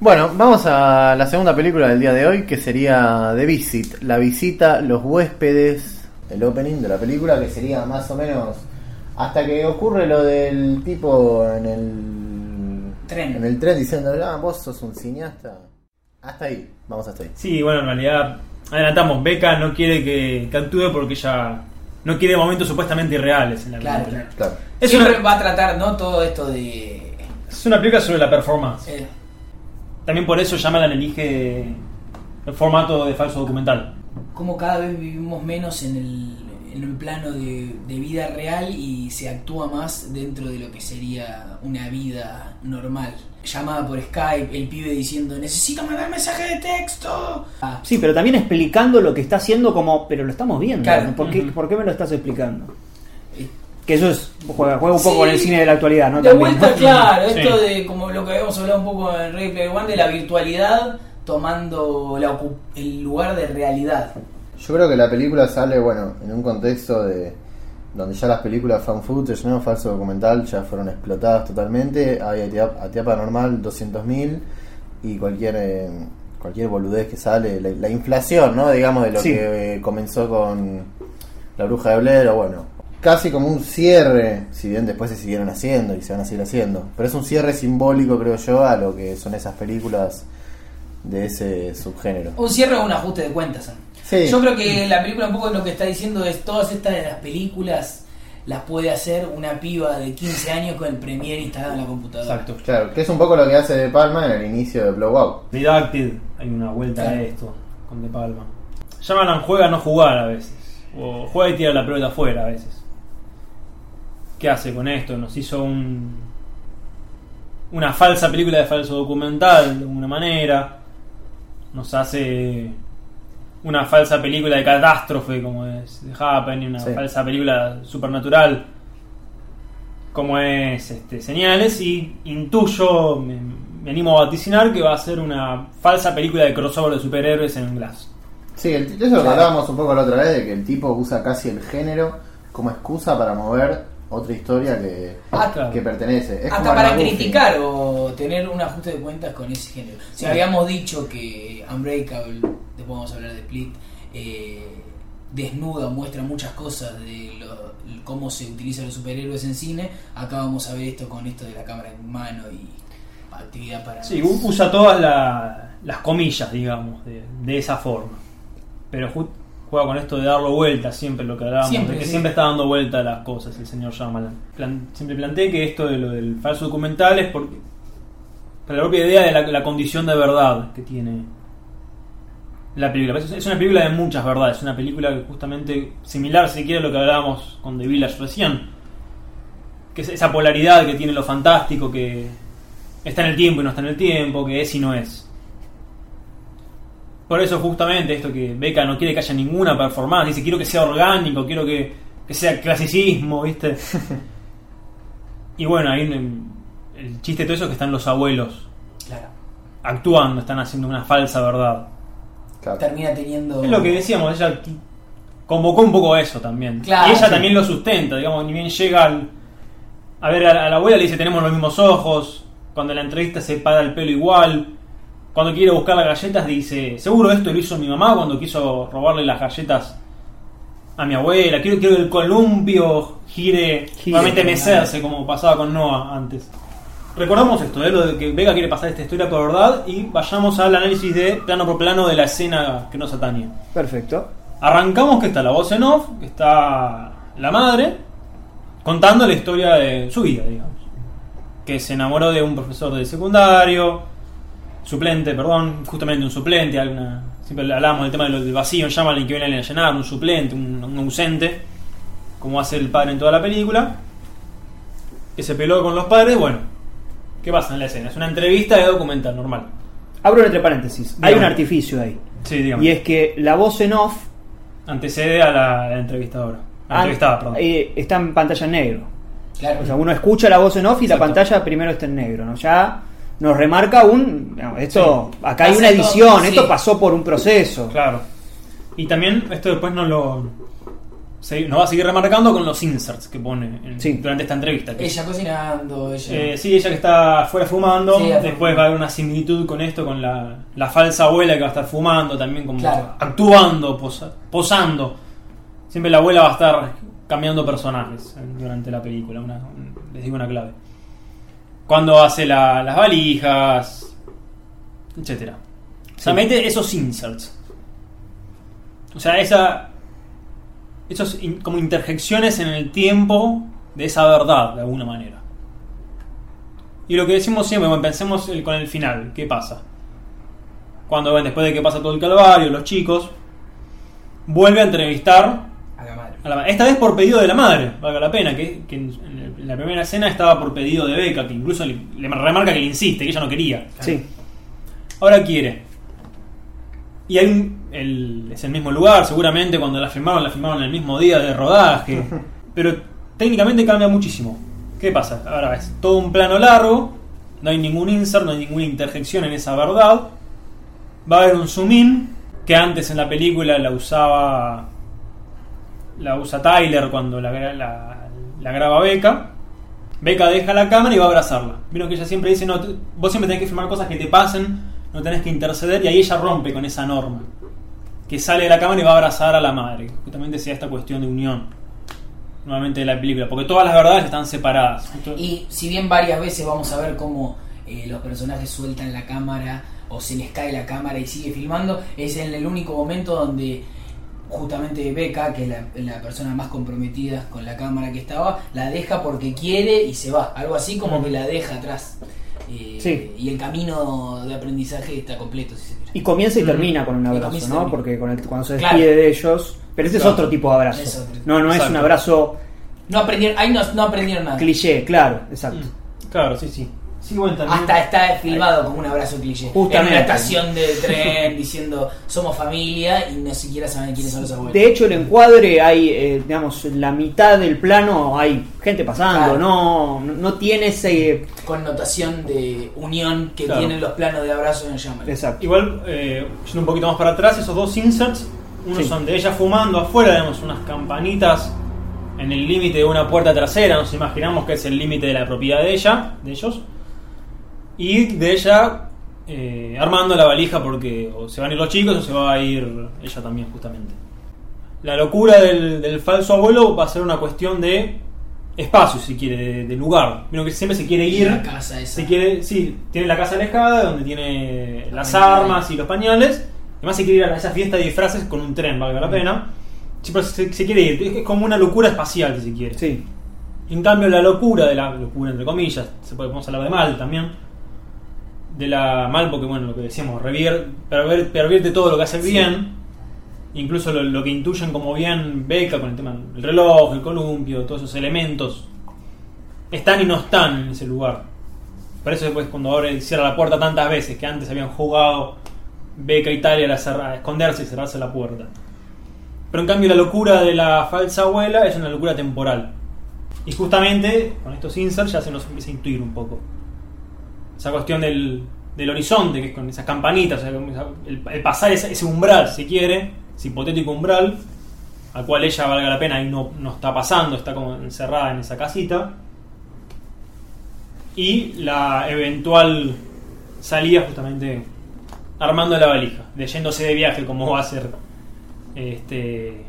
Bueno, vamos a la segunda película del día de hoy, que sería The Visit, la visita, los huéspedes, el opening de la película, que sería más o menos hasta que ocurre lo del tipo en el Tren. en el tren diciendo, ah, vos sos un cineasta. Hasta ahí, vamos hasta ahí. Sí, bueno, en realidad adelantamos, Beca no quiere que, que actúe porque ella no quiere momentos supuestamente irreales en la Claro, película. claro. Claro. Es Siempre una, va a tratar, ¿no? Todo esto de. es una película sobre la performance. eh, También por eso Shyamalan elige el formato de falso documental. cómo cada vez vivimos menos en el, en el plano de, de vida real y se actúa más dentro de lo que sería una vida normal. Llamada por Skype, el pibe diciendo, necesito mandar mensaje de texto. Ah, Sí, pero también explicando lo que está haciendo como, pero lo estamos viendo. Claro. ¿no? ¿Por, qué, Ujú. ¿Por qué me lo estás explicando? Que eso es, juega, juega un poco Sí. con el cine de la actualidad, ¿no? De También, vuelta, ¿no? claro, Sí. esto de como lo que habíamos hablado un poco en Ready Player One, de la virtualidad tomando la el lugar de realidad. Yo creo que la película sale, bueno, en un contexto de donde ya las películas fan footage, ¿no? falso documental, ya fueron explotadas totalmente. Hay Atea Paranormal 200.000 y cualquier eh, cualquier boludez que sale, la, la inflación, ¿no? Digamos, de lo Sí. que eh, comenzó con La Bruja de Blair, o bueno, casi como un cierre, si bien después se siguieron haciendo y se van a seguir haciendo. Pero es un cierre simbólico, creo yo, a lo que son esas películas de ese subgénero. Un cierre o un ajuste de cuentas. Sí. Yo creo que la película un poco lo que está diciendo es todas estas de las películas las puede hacer una piba de 15 años con el Premiere instalado en la computadora. Exacto. Claro, que es un poco lo que hace De Palma en el inicio de Blowout. Redacted, hay una vuelta Claro. a esto con De Palma. Juega a no jugar a veces. O juega y tira la pelota afuera a veces. ¿Qué hace con esto? Nos hizo un una falsa película de falso documental de alguna manera. Nos hace una falsa película de catástrofe como es The Happening, una Sí. falsa película supernatural como es este, Señales y intuyo, me, me animo a vaticinar que va a ser una falsa película de crossover de superhéroes en Glass. Sí, el, eso es lo hablábamos un poco la otra vez, de que el tipo usa casi el género como excusa para mover otra historia que, Ah, que pertenece. Es Hasta como para criticar o tener un ajuste de cuentas con ese género. Si habíamos dicho que Unbreakable, después vamos a hablar de Split, eh, desnuda, muestra muchas cosas de lo- cómo se utilizan los superhéroes en cine, acá vamos a ver esto con esto de la cámara en mano y actividad para... Sí, u- usa todas la- las comillas, digamos, de, de esa forma. Pero ju- juega con esto de darlo vuelta, siempre lo que hablábamos, Siempre, de que sí. siempre está dando vuelta a las cosas el señor Shyamalan. Plan- siempre planteé que esto de lo del falso documental es porque por la propia idea de la, la condición de verdad que tiene la película. Es es una película de muchas verdades, es una película que justamente similar, si quiere, a lo que hablábamos con The Village recién. Que es esa polaridad que tiene lo fantástico, que está en el tiempo y no está en el tiempo, que es y no es. Por eso justamente esto que Beca no quiere que haya ninguna performance, dice quiero que sea orgánico, quiero que, que sea clasicismo, ¿viste? y bueno, ahí el, chiste de todo eso es que están los abuelos Claro. actuando, están haciendo una falsa verdad. Claro. Termina teniendo... Es lo que decíamos, ella convocó un poco eso también. Claro, y ella sí. también lo sustenta, digamos, ni bien llega al- a ver a, a la abuela, le dice tenemos los mismos ojos, cuando en la entrevista se para el pelo igual, cuando quiere buscar las galletas dice, seguro esto lo hizo mi mamá cuando quiso robarle las galletas a mi abuela, quiero, quiero que el columpio gire, nuevamente mecerse como pasaba con Noah antes. Recordamos esto, ¿eh? lo de que Vega quiere pasar esta historia por verdad y vayamos al análisis de plano por plano de la escena que nos atañe. Perfecto. Arrancamos que está la voz en off, que está la madre, contando la historia de su vida, digamos. Que se enamoró de un profesor de secundario, suplente, perdón, justamente un suplente, alguna, siempre hablamos del tema de lo- del vacío, llaman que viene a llenar, un suplente, un, un ausente, como hace el padre en toda la película, que se peló con los padres, bueno, ¿qué pasa en la escena? Es una entrevista de documental normal. Abro entre paréntesis. Hay Dígame. un artificio ahí. Sí, digamos. Y es que la voz en off Antecede a la, a la entrevistadora. La ah, entrevistada, perdón. eh, está en pantalla en negro. Claro. O sea, uno escucha la voz en off y la pantalla primero está en negro, ¿no? Ya nos remarca un. esto, acá hay Hace una todo, edición, sí. esto pasó por un proceso. Claro. Y también esto después no lo se- nos va a seguir remarcando con los inserts que pone en- Sí. durante esta entrevista. que Ella cocinando, ella. Eh, sí, ella que está afuera fumando. Después va a haber una similitud con esto, con la, la falsa abuela que va a estar fumando también, como Claro. actuando, posa- posando. Siempre la abuela va a estar cambiando personajes eh, durante la película. una- un- les digo una clave. Cuando hace la- las valijas, etcétera. O sea, Sí. mete esos inserts. O sea, esa. Esos in- como interjecciones en el tiempo de esa verdad, de alguna manera. Y lo que decimos siempre, bueno, pensemos el- con el final, ¿qué pasa? Cuando ven, después de que pasa todo el calvario, los chicos, vuelve a entrevistar a la madre. a la esta vez por pedido de la madre, valga la pena, que, que en la primera escena estaba por pedido de Beca, que incluso le, le remarca que le insiste, que ella no quería. Sí. Ahora quiere. Y hay un, el- es el mismo lugar, seguramente cuando la filmaron, la filmaron el mismo día de rodaje. pero técnicamente cambia muchísimo. ¿Qué pasa? Ahora es todo un plano largo, no hay ningún insert, no hay ninguna interjección en esa verdad. Va a haber un zoom in, que antes en la película la usaba. La usa Tyler cuando la, la, la graba Beca. Beca deja la cámara y va a abrazarla. Vieron que ella siempre dice, no, vos siempre tenés que filmar cosas que te pasen, no tenés que interceder, y ahí ella rompe con esa norma. Que sale de la cámara y va a abrazar a la madre. Justamente sea esta cuestión de unión. Nuevamente de la película. Porque todas las verdades están separadas. Y si bien varias veces vamos a ver cómo eh, los personajes sueltan la cámara o se les cae la cámara y sigue filmando, es en el único momento donde justamente Beca, que es la, la persona más comprometida con la cámara que estaba, la deja porque quiere y se va. Algo así como que la deja atrás. Eh, Sí. Y el camino de aprendizaje está completo, si se quiere. Y comienza y Mm. termina con un abrazo, ¿no? termina. Porque con el- cuando se Claro. despide de ellos. Pero este Claro. es otro tipo de abrazo. Es otro. No, no es Exacto. un abrazo No aprendieron, ahí no, no aprendieron nada. cliché, claro, exacto. Mm, Claro, sí, sí. Sí, bueno, también- Hasta está filmado como un abrazo cliché. Justamente. En una estación de tren diciendo somos familia y no siquiera saben quiénes son los abuelos. De hecho, el encuadre hay, eh, digamos, en la mitad del plano hay gente pasando, Claro. no, no tiene ese... Connotación de unión que Claro. tienen los planos de abrazo en Llaman. Exacto. Igual, eh, yendo un poquito más para atrás, esos dos inserts, unos Sí. son de ella fumando afuera, tenemos unas campanitas en el límite de una puerta trasera, nos imaginamos que es el límite de la propiedad de ella, de ellos, y de ella eh, armando la valija porque o se van a ir los chicos o se va a ir ella también justamente. La locura del, del falso abuelo va a ser una cuestión de espacio, si quiere, de, de lugar. Vieron que siempre se quiere ir la casa esa. se quiere, sí, tiene la casa alejada donde tiene las pañales. armas y los pañales. Además se quiere ir a esa fiesta de disfraces con un tren, valga la pena. Siempre se, se quiere ir, es como una locura espacial si se quiere. Sí. En cambio la locura de la locura entre comillas, se puede podemos hablar de mal también. De la mal porque bueno, lo que decíamos, revier, perver- pervierte todo lo que hace el Sí. bien. Incluso lo, lo que intuyen como bien Beca con el tema del reloj, el columpio, todos esos elementos están y no están en ese lugar. Por eso después cuando abre cierra la puerta tantas veces que antes habían jugado Beca y Talia a, cerrar- a esconderse y cerrarse la puerta. Pero en cambio la locura de la falsa abuela es una locura temporal. Y justamente con estos inserts ya se nos empieza a intuir un poco. Esa cuestión del, del horizonte, que es con esas campanitas, o sea, el, el pasar ese, ese umbral, si quiere, ese hipotético umbral, al cual ella valga la pena y no, no está pasando, está como encerrada en esa casita. Y la eventual salida justamente armando la valija, de yéndose de viaje como va a ser este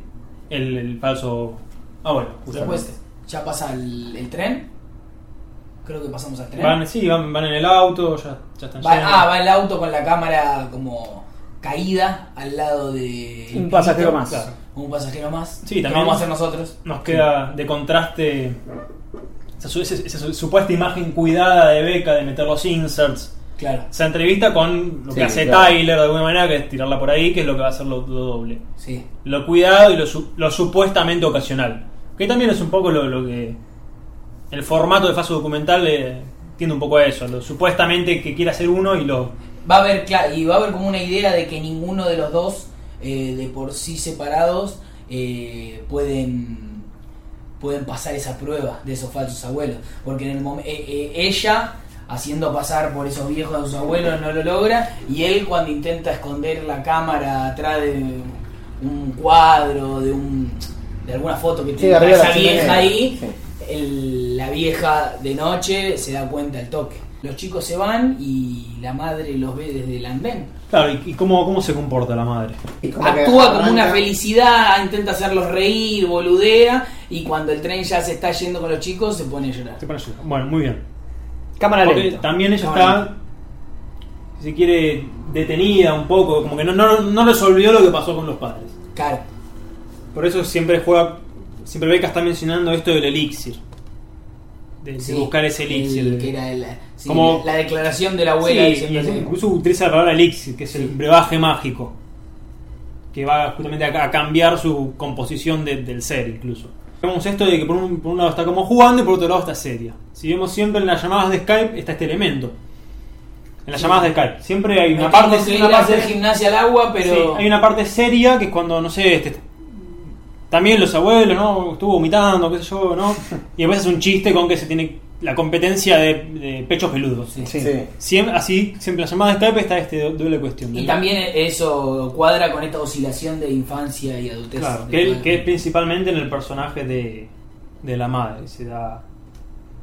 el, el falso abuelo. justamente. Después ya pasa el, el tren. Creo que pasamos al tren. Van, sí, van, van en el auto, ya, ya están Va- ah, va el auto con la cámara como caída al lado de. Un pasajero más. Claro. Un pasajero más. Sí, también- vamos a hacer nosotros. Nos queda de contraste esa, su- esa- esa supuesta imagen cuidada de Beca de meter los inserts. Claro. Esa entrevista con lo que Sí, hace claro. Tyler de alguna manera, que es tirarla por ahí, que es lo que va a hacer lo, lo doble. Sí. Lo cuidado y lo, lo supuestamente ocasional. Que también es un poco lo, lo que. El formato de falso documental eh, tiende un poco a eso. Lo supuestamente que quiere hacer uno y lo. Va a haber, claro, y va a haber como una idea de que ninguno de los dos, eh, de por sí separados, eh, pueden pueden pasar esa prueba de esos falsos abuelos. Porque en el momento ella haciendo pasar por esos viejos a sus abuelos no lo logra y él cuando intenta esconder la cámara atrás de un cuadro, de un de alguna foto que Sí, tiene esa vieja ahí, Sí. El- la vieja de noche se da cuenta al toque. Los chicos se van y la madre los ve desde el andén. Claro, ¿y, cómo, cómo se comporta la madre? Como Actúa como una felicidad, intenta hacerlos reír, boludea, y cuando el tren ya se está yendo con los chicos se pone a llorar. Se pone a llorar. Bueno, muy bien. Cámara Porque lenta. también ella Cámara está, si se quiere, detenida un poco, como que no, no, no resolvió lo que pasó con los padres. Claro. Por eso siempre juega, siempre Beca está mencionando esto del elixir. De, buscar ese elixir. el- que era el- sí, Como- la declaración de la abuela Sí, y incluso utiliza la palabra elixir, que es el brebaje mágico, que va justamente a, a cambiar su composición de- del ser incluso. Vemos esto de que por un, por un lado está como jugando y por otro lado está seria. Si vemos siempre en las llamadas de Skype está este elemento. En las llamadas de Skype siempre hay No una tengo parte, una a hacer parte gimnasia al agua, pero Sí, hay una parte seria que es cuando, no sé, este, también los abuelos, ¿no? Estuvo vomitando, qué sé yo, ¿no? Y después es un chiste con que se tiene la competencia de, de pechos peludos. Sí. Sí. Siempre, así, siempre en las llamadas de Skype está este do- doble cuestión. y también eso cuadra con esta oscilación de infancia y adultez. Claro, que, cada- que es principalmente en el personaje de, de la madre se da,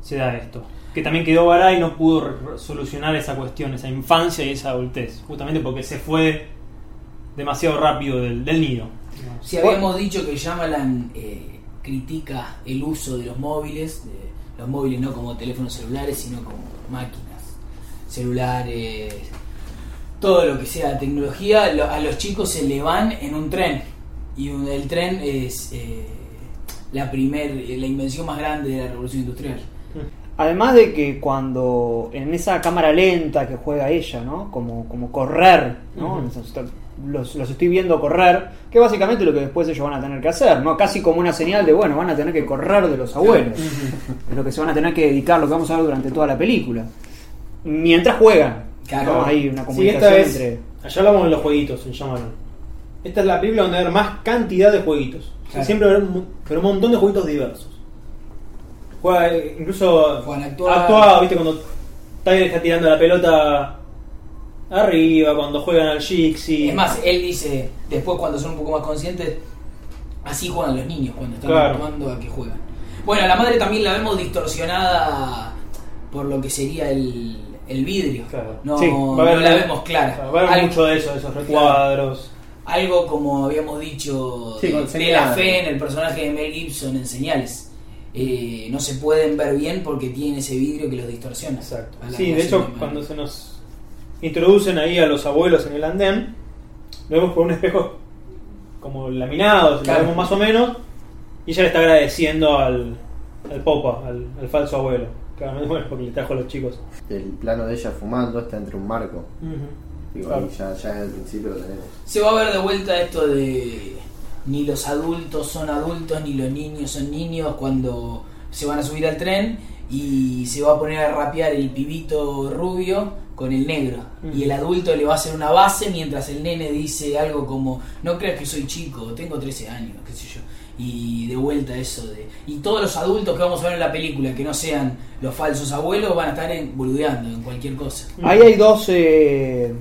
se da esto. Que también quedó varada y no pudo solucionar esa cuestión, esa infancia y esa adultez. Justamente porque se fue demasiado rápido del, del nido. Si habíamos dicho que Shyamalan eh, critica el uso de los móviles, de los móviles no como teléfonos celulares, sino como máquinas, celulares, todo lo que sea tecnología, lo- a los chicos se le van en un tren. Y un- el tren es eh, la primer, eh, la invención más grande de la revolución industrial. Además de que cuando en esa cámara lenta que juega ella, ¿no? Como, como correr, ¿no? Ujú. Los, los estoy viendo correr, que básicamente lo que después ellos van a tener que hacer, ¿no? Casi como una señal de, bueno, van a tener que correr de los abuelos. Es lo que se van a tener que dedicar, lo que vamos a ver durante toda la película. Mientras juegan. Claro. ¿no? Hay una Sí, comunicación es, entre... Allá hablamos de los jueguitos en Shyamalan. Esta es la película donde va a haber más cantidad de jueguitos. O sea, Claro. siempre va a haber un, pero un montón de jueguitos diversos. Juega, eh, incluso actuado, ¿viste? Cuando Tiger está tirando la pelota arriba, cuando juegan al Jixi. Es más, él dice, después cuando son un poco más conscientes, así juegan los niños cuando están Claro. a que juegan. Bueno, a la madre también la vemos distorsionada por lo que sería el, el vidrio. Claro. No, Sí, no va a haber- la vemos clara. Va a haber Algo- mucho de eso, de esos recuadros. Algo como habíamos dicho Sí, de, la fe en el personaje de Mel Gibson en señales. Eh, no se pueden ver bien porque tiene ese vidrio que los distorsiona. Exacto. Sí, de hecho, cuando se nos introducen ahí a los abuelos en el andén, lo vemos por un espejo como laminado, Claro. lo vemos más o menos, y ella le está agradeciendo al, al popa, al, al falso abuelo. Claro, bueno, porque le trajo a los chicos. El plano de ella fumando está entre un marco. Digo, Claro. ahí ya, ya en el principio lo tenemos. Se va a ver de vuelta esto de ni los adultos son adultos ni los niños son niños cuando se van a subir al tren y se va a poner a rapear el pibito rubio con el negro Ujú. y el adulto le va a hacer una base mientras el nene dice algo como no creas que soy chico, tengo 13 años, qué sé yo. Y de vuelta eso de... Y todos los adultos que vamos a ver en la película que no sean los falsos abuelos van a estar en, boludeando en cualquier cosa. Ahí hay dos. eh,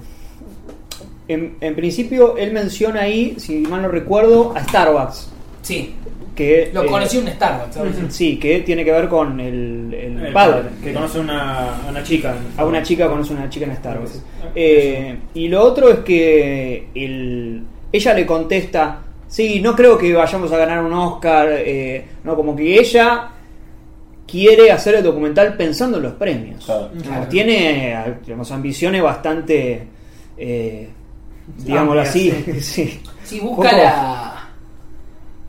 en, en principio, él menciona ahí, si mal no recuerdo, a Starbucks. Sí, Que, lo eh, conocí en un Starbucks, ¿sabes? Sí, que tiene que ver con el, el El padre. Que conoce a una, a una chica. A una chica conoce a una chica en Starbucks. Sí. Eh, y lo otro es que el, ella le contesta, sí, no creo que vayamos a ganar un Oscar, eh, no, como que ella quiere hacer el documental pensando en los premios. Claro. Tiene digamos, ambiciones bastante, eh, digámoslo así, Amplias, sí. Sí, busca la,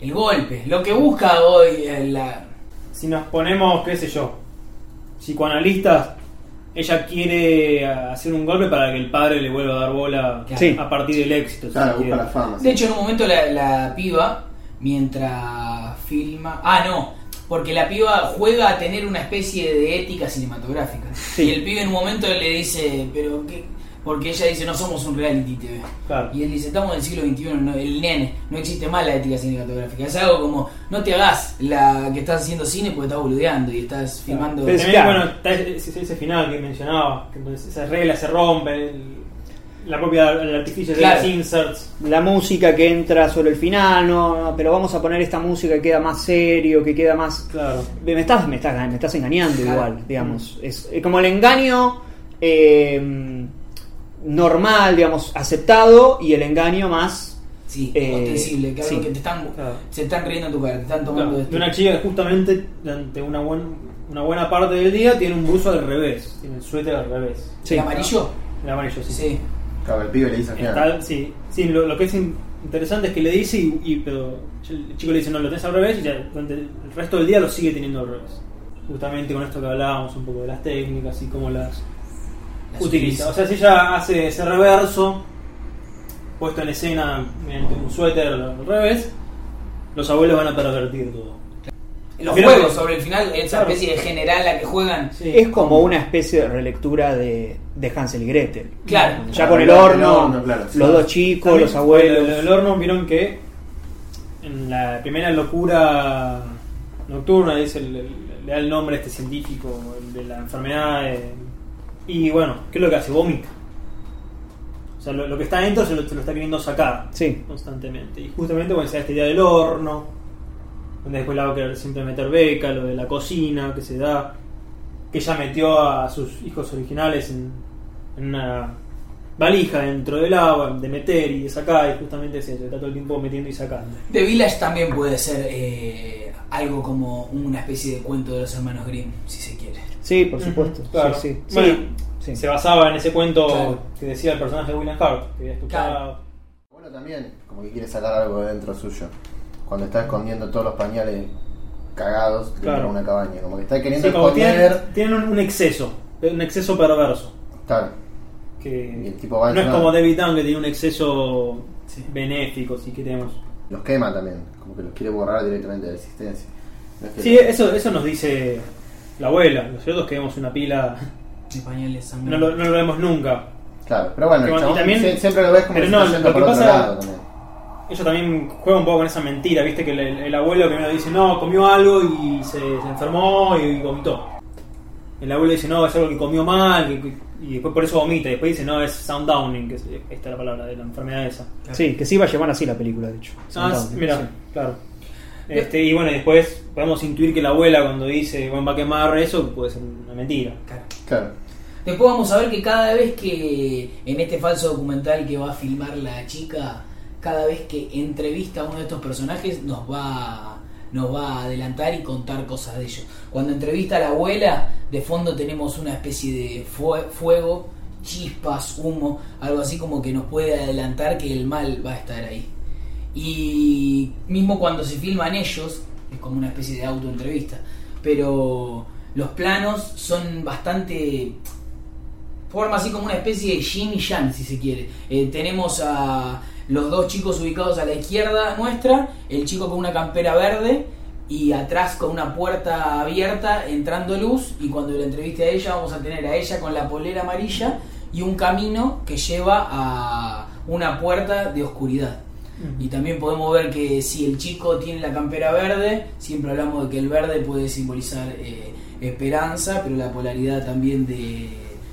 el golpe. Lo que busca hoy la, Si nos ponemos, qué sé yo, psicoanalistas, ella quiere hacer un golpe para que el padre le vuelva a dar bola Sí. a partir del éxito. Claro, se busca la fama. De hecho, en un momento la, la piba, mientras filma. Ah, no, porque la piba juega a tener una especie de ética cinematográfica. Sí. Y el pibe en un momento le dice, pero qué. Porque ella dice, no somos un reality TV. Claro. Y él dice, estamos en el siglo XXI, no- el nene, no existe más la ética cinematográfica. Es algo como, no te hagas la que estás haciendo cine porque estás boludeando y estás filmando. Pero También, claro. bueno, está ese, ese final que mencionaba, que esas reglas se rompen. el- la propia el artificio de Claro. los inserts. la música que entra sobre el final, no, no, pero vamos a poner esta música que queda más serio, que queda más... Claro. Me estás, me estás, me estás engañando Claro. igual, digamos. Es, es como el engaño eh, normal, digamos, aceptado, y el engaño más... Sí, Eh, ostensible, que, algo sí. que te están, Claro. se están riendo en tu cara, te están tomando Claro, esto. de una chica que justamente durante una, buen, una buena parte del día tiene un buzo al revés, tiene el suéter al revés. Sí. ¿El amarillo? El amarillo, sí. Sí. Claro, el pibe le dice al sí, sí lo, lo que es in- interesante es que le dice, y, y- pero el chico le dice, no, lo tenés al revés, y ya durante el resto del día lo sigue teniendo al revés. Justamente con esto que hablábamos un poco de las técnicas y cómo Las utiliza. O sea, si ella hace ese reverso, puesto en escena mediante un suéter al revés, los abuelos van a pervertir todo. Los Pero- juegos sobre el final, esa Claro. especie de general a que juegan. Sí. Es como una especie de relectura de, de Hansel y Gretel. Claro. Ya con el El horno, sí. los dos chicos, También, los abuelos. El, el horno vieron que en la primera locura nocturna dice le da el nombre a este científico el de la enfermedad eh, y bueno, ¿qué es lo que hace? Vomita. O sea, lo, lo que está dentro se lo, se lo está queriendo sacar Sí. constantemente. Y justamente cuando se da esta idea del horno, donde después la va a querer siempre meter beca, lo de la cocina que se da, que ella metió a sus hijos originales en, en una valija dentro del agua, de meter y de sacar, y justamente es eso, está todo el tiempo metiendo y sacando. The Village también puede ser eh, algo como una especie de cuento de los hermanos Grimm, si se quiere. Sí, por supuesto. Claro. Sí, sí. Bueno, Sí, sí. Se basaba en ese cuento Claro. que decía el personaje de William Hart, que había escuchado. Claro. Bueno, también, como que quiere sacar algo de dentro suyo. Cuando está escondiendo todos los pañales cagados dentro Claro. de una cabaña. Como que está queriendo esconder. tienen, tienen un, un exceso, un exceso perverso. Claro. Que Y el tipo va no es como David Dunn que tiene un exceso Sí. benéfico, si queremos. Los quema también. Como que los quiere borrar directamente de la existencia. No es que- Sí, eso, eso nos dice la abuela. Nosotros que vemos una pila, De pañales no lo, no lo vemos nunca. Claro, pero bueno, el Pero, y chabón también- sie- siempre lo ves como pero que no, está yendo lo que por otro pasa- lado también. Ella también juega un poco con esa mentira, viste que el, el abuelo primero dice, no, comió algo y se, se enfermó y vomitó. El abuelo dice, no, es algo que comió mal que- que- y después por eso vomita. Y después dice, no, es sundowning, que es esta es la palabra de la enfermedad esa. Sí, que sí iba a llevar así la película, de hecho. Ah, mira, sí. claro. Este, y bueno, después podemos intuir que la abuela cuando dice, bueno, va a quemar eso, puede ser una mentira. Claro. Claro. Después vamos a ver que cada vez que en este falso documental que va a filmar la chica, cada vez que entrevista a uno de estos personajes nos va, nos va a adelantar y contar cosas de ellos. Cuando entrevista a la abuela, de fondo tenemos una especie de fue- fuego, chispas, humo, algo así como que nos puede adelantar que el mal va a estar ahí. Y mismo cuando se filman ellos, es como una especie de autoentrevista, pero los planos son bastante forma así como una especie de yin y yang, si se quiere. Eh, tenemos a los dos chicos ubicados a la izquierda nuestra, el chico con una campera verde y atrás con una puerta abierta entrando luz y cuando la entreviste a ella vamos a tener a ella con la polera amarilla y un camino que lleva a una puerta de oscuridad. Y también podemos ver que si el chico tiene la campera verde, siempre hablamos de que el verde puede simbolizar eh, esperanza, pero la polaridad también de,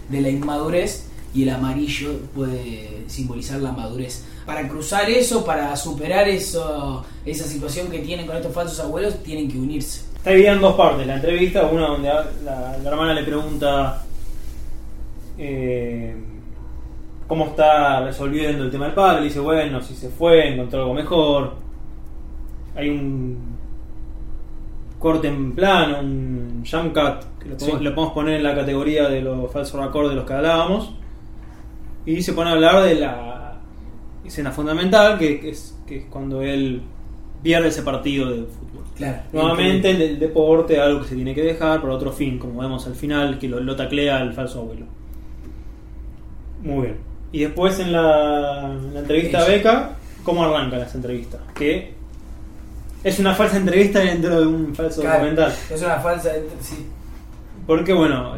de la inmadurez y el amarillo puede simbolizar la madurez. Para cruzar eso, para superar eso, esa situación que tienen con estos falsos abuelos, tienen que unirse. Está dividida en dos partes. La entrevista, una donde la, hermana le pregunta eh, cómo está resolviendo el tema del padre. Le dice, bueno, si se fue, encontró algo mejor. Hay un corte en plano, un jump cut, que lo podemos, Sí. lo podemos poner en la categoría de los falsos record de los que hablábamos. Y se pone a hablar de la escena fundamental, que, que es, que es cuando él pierde ese partido de fútbol. Claro. Nuevamente el, el deporte, algo que se tiene que dejar para otro fin, como vemos al final, que lo, lo taclea el falso abuelo. Muy bien. Y después en la, en la entrevista a. Beca, ¿cómo arrancan las entrevistas? Que es una falsa entrevista dentro de un falso Claro, documental. Es una falsa. Sí. Porque, bueno,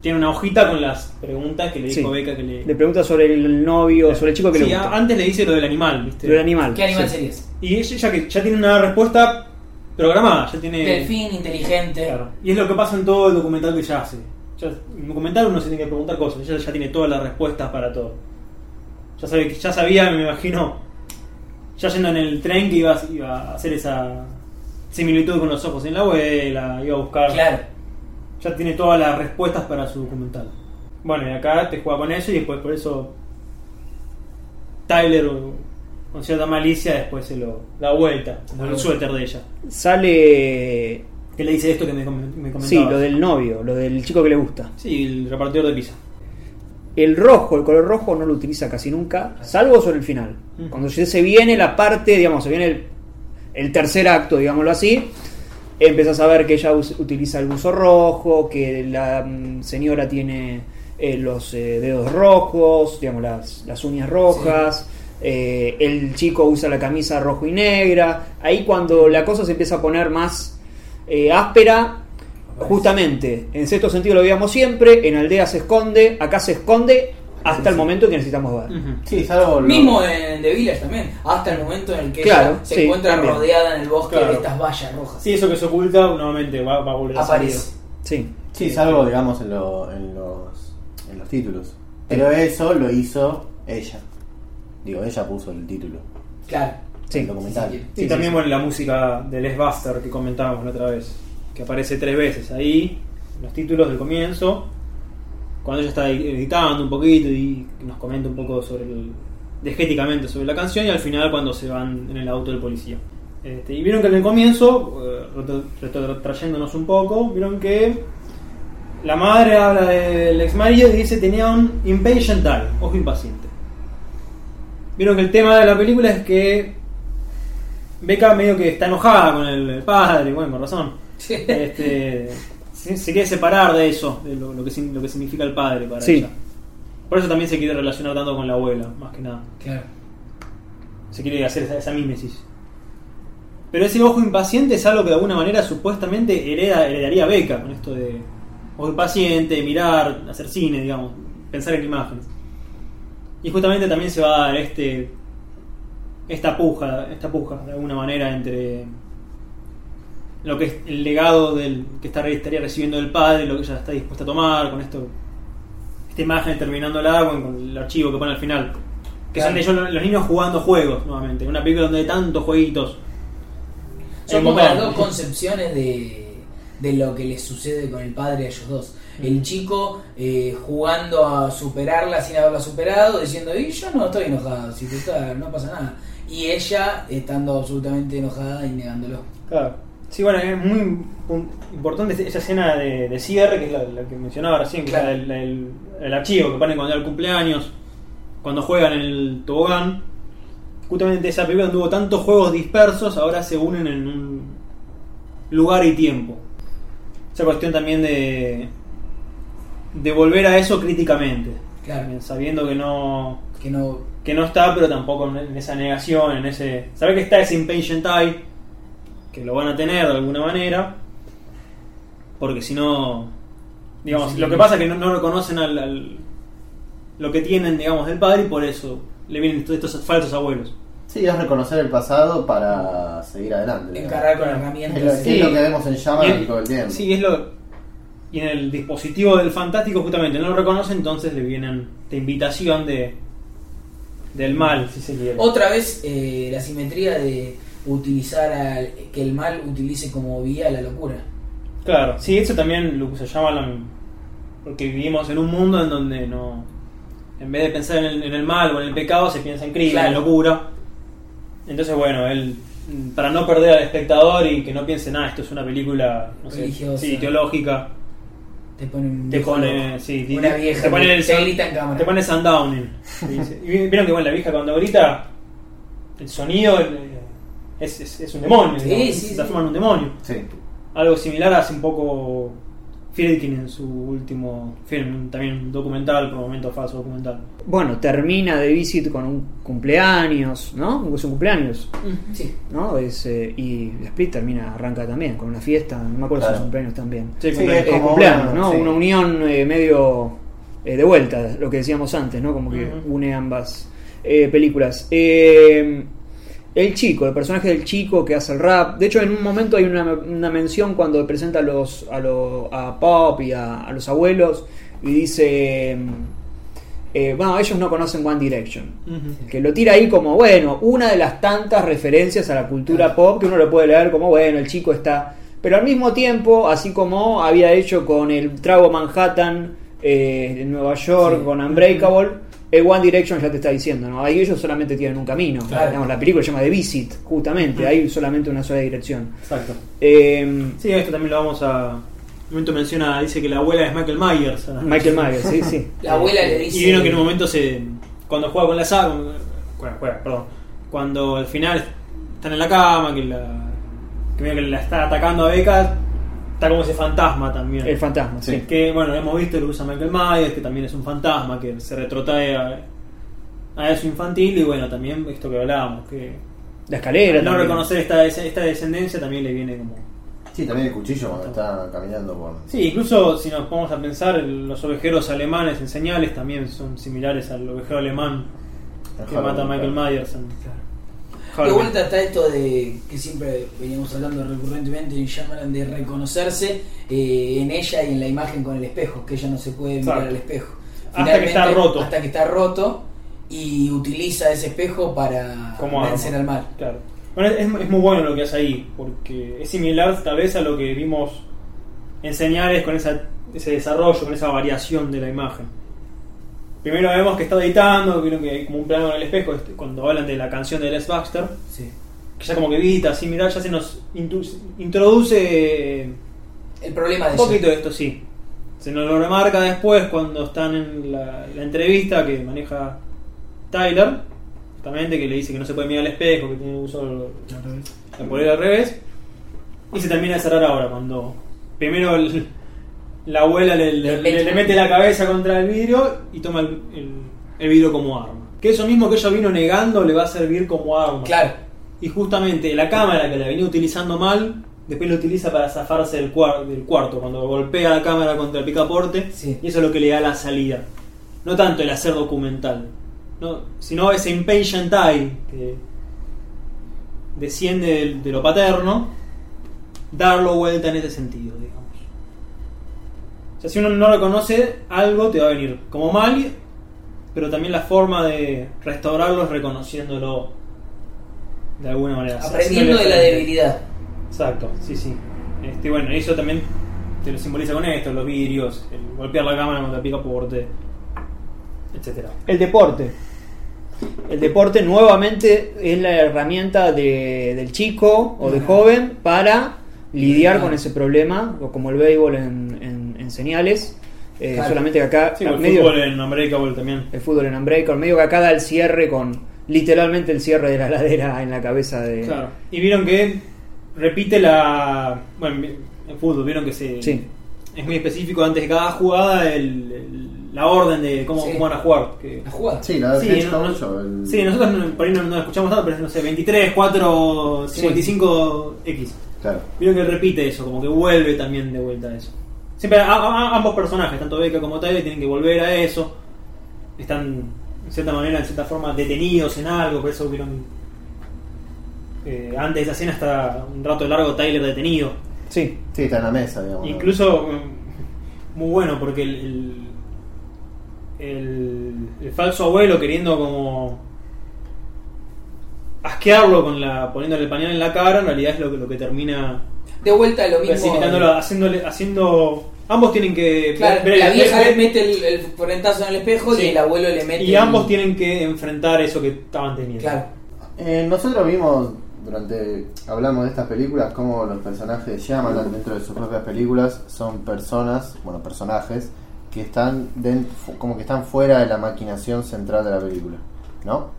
tiene una hojita con las preguntas que le dijo Sí. Beca que le... Le pregunta sobre el novio, sobre el chico que Sí, le gusta. antes le dice lo del animal, ¿viste? Sobre el animal. ¿Qué animal sí. serías? Y ella ya, que ya tiene una respuesta programada, ya tiene... Delfín, inteligente. Claro. Y es lo que pasa en todo el documental que ella hace. Ya, en el documental uno se tiene que preguntar cosas, ella ya tiene todas las respuestas para todo. Ya, sabe, ya sabía, me imagino, ya yendo en el tren que iba, iba a hacer esa similitud con los ojos en la abuela, iba a buscar. Claro. Ya tiene todas las respuestas para su documental. Bueno, y acá te juega con eso y después por eso Tyler con cierta malicia después se lo da vuelta, con el suéter de ella. Sale. Que le dice esto que me, me comentabas. Sí, lo del novio, lo del chico que le gusta. Sí, el repartidor de pizza. El rojo, el color rojo no lo utiliza casi nunca, salvo sobre el final. Mm. Cuando se viene la parte, digamos, se viene el, el tercer acto, digámoslo así, empiezas a ver que ella utiliza el buzo rojo, que la mm, señora tiene eh, los eh, dedos rojos, digamos, las, las uñas rojas. eh, el chico usa la camisa rojo y negra. Ahí cuando la cosa se empieza a poner más áspera, justamente, en cierto sentido lo veíamos siempre, en Aldea se esconde, acá se esconde hasta Sí, el momento que necesitamos ver. Sí, salvo lo- Mismo en The Village también, hasta el momento en el que Claro, ella se sí, encuentra también. rodeada en el bosque Claro. de estas vallas rojas. Sí, eso que se oculta nuevamente va, va a volver a salir. Aparece. Sí. Sí, salvo, digamos, en, lo- en los, en los títulos. Pero eso lo hizo ella. Digo, ella puso el título. Claro. Sí. El documental. Sí, sí, Y Sí, también sí, bueno la música de Les Buster que comentábamos la otra vez, que aparece tres veces ahí, en los títulos del comienzo, cuando ella está editando un poquito y nos comenta un poco sobre el, sobre la canción y al final cuando se van en el auto del policía. Este, y vieron que en el comienzo, eh, retro- retrotrayéndonos un poco, vieron que la madre habla del ex marido y dice tenía un impatient ojo impaciente. Vieron que el tema de la película es que Beca medio que está enojada con el padre, bueno, con razón. Sí. Este, se, se quiere separar de eso, de lo, lo que, lo que significa el padre para Sí. ella. Por eso también se quiere relacionar tanto con la abuela, más que nada. Claro. Se quiere hacer esa, esa mímesis. Pero ese ojo impaciente es algo que de alguna manera supuestamente hereda, heredaría Beca, con esto de ojo impaciente, mirar, hacer cine, digamos, pensar en imágenes. Y justamente también se va a dar este esta puja, esta puja de alguna manera entre lo que es el legado del que está, estaría recibiendo del padre, lo que ella está dispuesta a tomar, con esto esta imagen terminando el agua con el archivo que pone al final. Que son de ellos los niños jugando juegos nuevamente. Una película donde hay tantos jueguitos. Son como las dos concepciones de, de lo que les sucede con el padre a ellos dos. El chico eh, jugando a superarla sin haberla superado, diciendo, y yo no estoy enojado, si total, no pasa nada. Y ella estando absolutamente enojada y negándolo. Claro. Sí, bueno, es muy importante esa escena de, de cierre, que es la, la que mencionaba recién, que Claro. es el, el- el archivo que ponen cuando era el cumpleaños, cuando juegan en el tobogán. Justamente esa película donde hubo tantos juegos dispersos, ahora se unen en un lugar y tiempo. Esa cuestión también de, de volver a eso críticamente, Claro. Sabiendo que no, Que no. que no está, pero tampoco en en esa negación, en ese. Saber que está ese impatient eye, que lo van a tener de alguna manera, porque si no. Digamos, Sí. lo que pasa es que no, no reconocen al, al- lo que tienen, digamos, del padre y por eso le vienen estos falsos abuelos. Sí, es reconocer el pasado para seguir adelante. Encarar con Es lo, herramientas. es lo que vemos en Llama Y el- todo el tiempo. Sí, es lo. Y en el dispositivo del fantástico, justamente no lo reconoce, entonces le vienen de invitación de del mal, si se quiere. Otra vez eh, la simetría de utilizar al- que el mal utilice como vía la locura. Claro, sí, eso también lo que se llama la- porque vivimos en un mundo en donde no en vez de pensar en el, en el mal o en el pecado se piensa en crimen, Claro. en locura. Entonces, bueno, él mm, para no perder al espectador y que no piense nada, esto es una película no sé, sí, teológica, Te pone un te pone, sí, te- una vieja te pone el te grita en cámara. te pone sundowning. Y vieron que bueno, la vieja cuando grita el sonido es, es, es un demonio, Sí, digamos, sí, se sí. transforma en un demonio. Sí. Algo similar hace un poco Friedkin en su último film, también un documental, por momentos falso documental. Bueno, termina de Visit con un cumpleaños, ¿no? Es un cumpleaños, Sí. ¿no? Es, eh, y Split termina, arranca también con una fiesta, no me acuerdo si Claro. es un cumpleaños también. Sí, Sí, cumpleaños. es Eh, como cumpleaños, una- ¿no? sí. Una unión eh, medio eh, de vuelta, lo que decíamos antes, ¿no? Como que une ambas eh, películas. Eh, el chico, el personaje del chico que hace el rap. De hecho, en un momento hay una, una mención cuando presenta a los a, lo- a Pop y a, a los abuelos y dice. eh, bueno, ellos no conocen One Direction. Que lo tira ahí como, bueno, una de las tantas referencias a la cultura pop que uno lo puede leer como, bueno, el chico está... Pero al mismo tiempo, así como había hecho con el Trago Manhattan eh, en Nueva York, Sí. con Unbreakable, One Direction ya te está diciendo, ¿no? Ahí ellos solamente tienen un camino. Claro. Digamos, la película se llama The Visit, justamente, hay solamente una sola dirección. Exacto. Eh, Sí, esto también lo vamos a. Un momento menciona, dice que la abuela es Michael Myers. ¿no? Michael Myers, sí, sí. La abuela le dice. Y vieron que en un momento se. Cuando juega con la saga. Juega, juega, perdón. Cuando al final están en la cama, que la. Que la está atacando a Becca. Está como ese fantasma también. El fantasma, sí. Que bueno, hemos visto lo usa Michael Myers, que también es un fantasma, que se retrotrae a, a eso infantil. Y bueno, también esto que hablábamos, que. La escalera. al no también. reconocer esta, esta descendencia también le viene como. Sí, también el cuchillo cuando está caminando por. Sí, incluso si nos ponemos a pensar, los ovejeros alemanes en señales también son similares al ovejero alemán que Halloween, mata a Michael claro. Myers. en De vuelta está esto de que siempre veníamos hablando recurrentemente en Shyamalan de reconocerse eh, en ella y en la imagen con el espejo, que ella no se puede mirar Exacto. al espejo. Hasta que está roto. Hasta que está roto y utiliza ese espejo para Como vencer al mal. Claro. Bueno, es, es muy bueno lo que hace ahí, porque es similar tal vez a lo que vimos en señales con esa, ese desarrollo, con esa variación de la imagen. Primero vemos que está editando, vieron que hay como un plano en el espejo, este, cuando hablan de la canción de Les Baxter, Sí. que ya como que evita, así mirar, ya se nos introduce El problema de Un poquito de esto sí. Se nos lo remarca después cuando están en la, la entrevista que maneja Tyler, justamente que le dice que no se puede mirar al espejo, que tiene que usar la polera al revés. Y se termina de cerrar ahora, cuando primero el- la abuela le, le- le- le mete la cabeza contra el vidrio y toma el, el- el vidrio como arma. Que eso mismo que ella vino negando le va a servir como arma. Claro. Y justamente la cámara que la venía utilizando mal, después lo utiliza para zafarse del, cuar- del cuarto, cuando golpea la cámara contra el picaporte, Sí. y eso es lo que le da la salida. No tanto el hacer documental, no, sino ese impatient eye que desciende de, lo paterno, darlo vuelta en ese sentido. O sea, si uno no reconoce algo, te va a venir como mal, pero también la forma de restaurarlo es reconociéndolo de alguna manera. Aprendiendo de la debilidad. Exacto, sí, sí. Este, bueno, eso también te lo simboliza con esto, los vidrios, el golpear la cámara contra el picaporte, etcétera. El deporte. El deporte nuevamente es la herramienta de- del chico o del Ajá. joven para lidiar con ese problema, o como el béisbol en, en- señales. Eh, Claro. Solamente que acá Sí, el medio- fútbol en Unbreakable también. el fútbol en Unbreakable, medio que acá da el cierre con literalmente el cierre de la ladera en la cabeza de. Claro. Y vieron que repite la. Bueno, en fútbol, vieron que se. Sí. Es muy específico antes de cada jugada el- el- la orden de cómo, Sí. cómo van a jugar. Que, La jugada. Sí, la Sí, defensa no, no- 8, el- Sí, nosotros no- por ahí no, no escuchamos tanto, pero no sé, 23, 4, 55, X. Claro. Vieron que repite eso, como que vuelve también de vuelta a eso. Siempre a- a- ambos personajes, tanto Becca como Tyler, tienen que volver a eso. Están, en cierta manera, en cierta forma, detenidos en algo, por eso vieron. eh, antes de esa escena está un rato largo Tyler detenido. Sí. Sí, está en la mesa, digamos. Incluso, mm, muy bueno, porque el, el, el- el falso abuelo queriendo como asquearlo con la poniéndole el pañal en la cara, en realidad es lo que, lo que termina De vuelta lo mismo. haciéndole, haciendo ambos tienen que Claro, ver- la vieja ver- le mete el, el frentazo en el espejo Sí. y el abuelo le mete. y el- ambos tienen que enfrentar eso que estaban teniendo. Claro. Eh, nosotros vimos durante hablamos de estas películas cómo los personajes de Shyamalan dentro de sus propias películas son personas, bueno, personajes que están den- fu- como que están fuera de la maquinación central de la película, ¿no?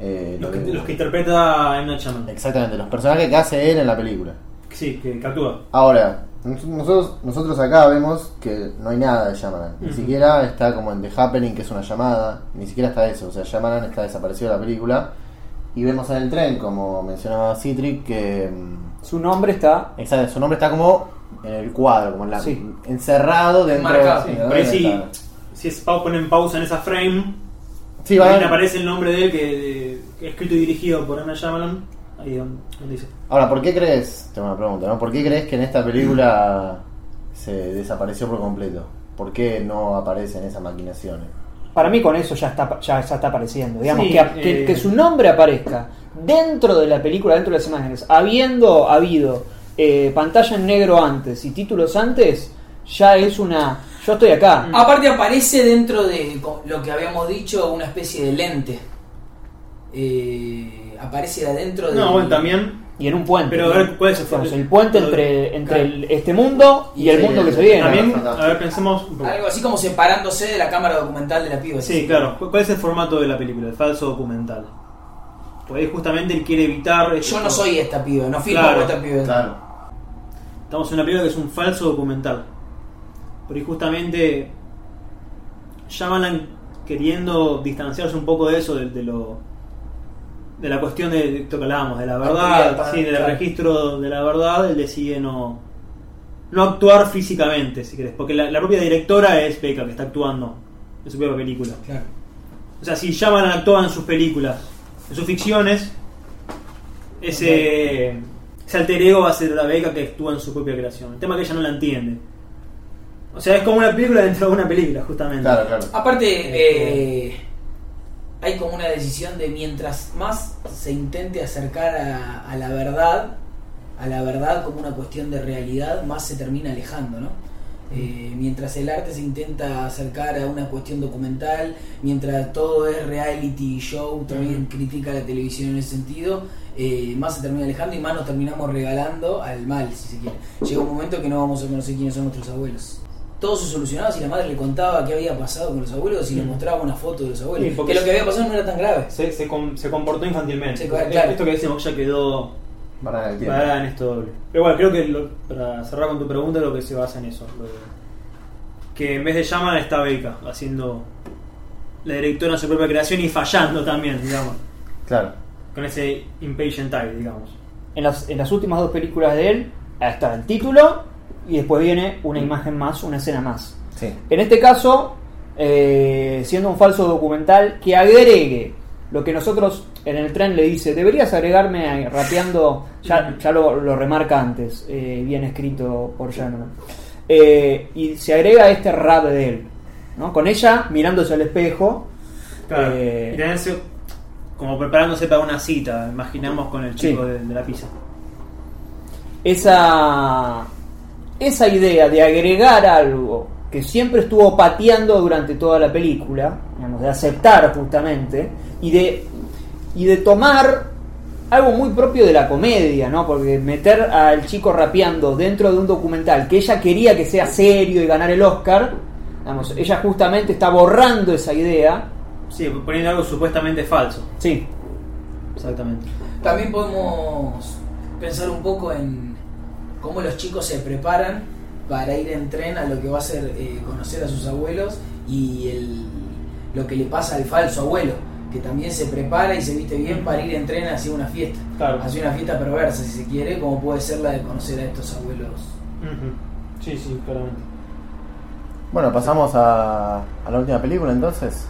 Eh, Los, lo que, de- los que interpreta M. Night Shyamalan. Exactamente, los personajes que hace él en la película. Sí, que, que actúa. Ahora, nos- nosotros, nosotros acá vemos que no hay nada de Shyamalan. Ni siquiera está como en The Happening, que es una llamada. Ni siquiera está eso. O sea, Shyamalan está desaparecido de la película. Y vemos en el tren, como mencionaba Citric, que... mm, Su nombre está. Exacto, su nombre está como en el cuadro, como en la, Sí. encerrado dentro de por ahí sí, Está- si es, pa- ponen pausa en esa frame, Sí, va aparece el nombre de él que, que es escrito y dirigido por Anna Shyamalan. Ahí donde, donde dice. Ahora, ¿por qué crees? Tengo una pregunta, ¿no? ¿Por qué crees que en esta película se desapareció por completo? ¿Por qué no aparece en esas maquinaciones? para mí con eso ya está, ya, ya está apareciendo. Digamos, Sí, que, que- eh. que su nombre aparezca dentro de la película, dentro de las imágenes, habiendo habido eh, pantalla en negro antes y títulos antes, ya es una... Yo estoy acá. Aparte aparece dentro de lo que habíamos dicho, una especie de lente. Eh, aparece adentro de... No, bueno, también. Y en un puente. Pero a ver, ¿cuál es el puente? el entre, entre el- este mundo y el mundo que se viene. También, a ver, pensemos un poco. Algo así como separándose de la cámara documental de la piba. Sí, claro. ¿Cu- ¿Cuál es el formato de la película? El falso documental. Pues ahí justamente él quiere evitar. Yo no soy esta piba, no firmo Claro, esta piba. Claro. Estamos en una película que es un falso documental. Por ahí justamente Shyamalan queriendo distanciarse un poco de eso, de, de lo de la cuestión de esto que hablábamos, de la verdad, sí, del claro. registro de la verdad, él decide no no actuar físicamente, si querés, porque la, la propia directora es Becca, que está actuando en su propia película. Claro. O sea, si Shyamalan actúa en sus películas, en sus ficciones, ese, ese alter ego va a ser la Becca que actúa en su propia creación. El tema es que ella no la entiende. O sea, es como una película dentro de una película, justamente. Claro, claro. Aparte, eh, hay como una decisión de mientras más se intente acercar a, a la verdad, a la verdad como una cuestión de realidad, más se termina alejando, ¿no? Eh, mientras el arte se intenta acercar a una cuestión documental, mientras todo es reality show, también critica la televisión en ese sentido, eh, más se termina alejando y más nos terminamos regalando al mal, si se quiere. Llega un momento que no vamos a conocer quiénes son nuestros abuelos. Todo se solucionaba si la madre le contaba qué había pasado con los abuelos y le Mm. mostraba una foto de los abuelos. Sí, porque que lo que había pasado no era tan grave. Se, se, com- se comportó infantilmente. Claro. Esto que decimos ya quedó Para en esto doble. Pero bueno, creo que lo- para cerrar con tu pregunta, lo que se basa en eso. lo de- que en vez de Shyamalan está Becca, haciendo la directora en su propia creación y fallando también, digamos. Claro. Con ese impatient type, digamos. En las, en las últimas dos películas de él está el título y después viene una imagen más, una escena más. Sí. En este caso, eh, siendo un falso documental que agregue lo que nosotros en el tren le dice, deberías agregarme rapeando, ya, ya lo, lo remarca antes, eh, bien escrito por Shannon. Eh, y se agrega este rap de él, ¿no? con ella mirándose al espejo. Claro. y como preparándose para una cita, imaginamos con el chico Sí. de, de la pizza. esa, esa idea de agregar algo que siempre estuvo pateando durante toda la película, digamos, de aceptar justamente, y de, y de tomar algo muy propio de la comedia, ¿no? Porque meter al chico rapeando dentro de un documental que ella quería que sea serio y ganar el Oscar, digamos, ella justamente está borrando esa idea. Sí, poniendo algo supuestamente falso. Sí, Exactamente. También podemos pensar un poco en cómo los chicos se preparan para ir en tren a lo que va a ser eh, conocer a sus abuelos y el, lo que le pasa al falso abuelo, que también se prepara y se viste bien para ir en tren hacia una fiesta. Claro. Hacia una fiesta perversa, si se quiere, como puede ser la de conocer a estos abuelos. Ujú. Sí, sí, claramente. Bueno, pasamos a, a la última película entonces.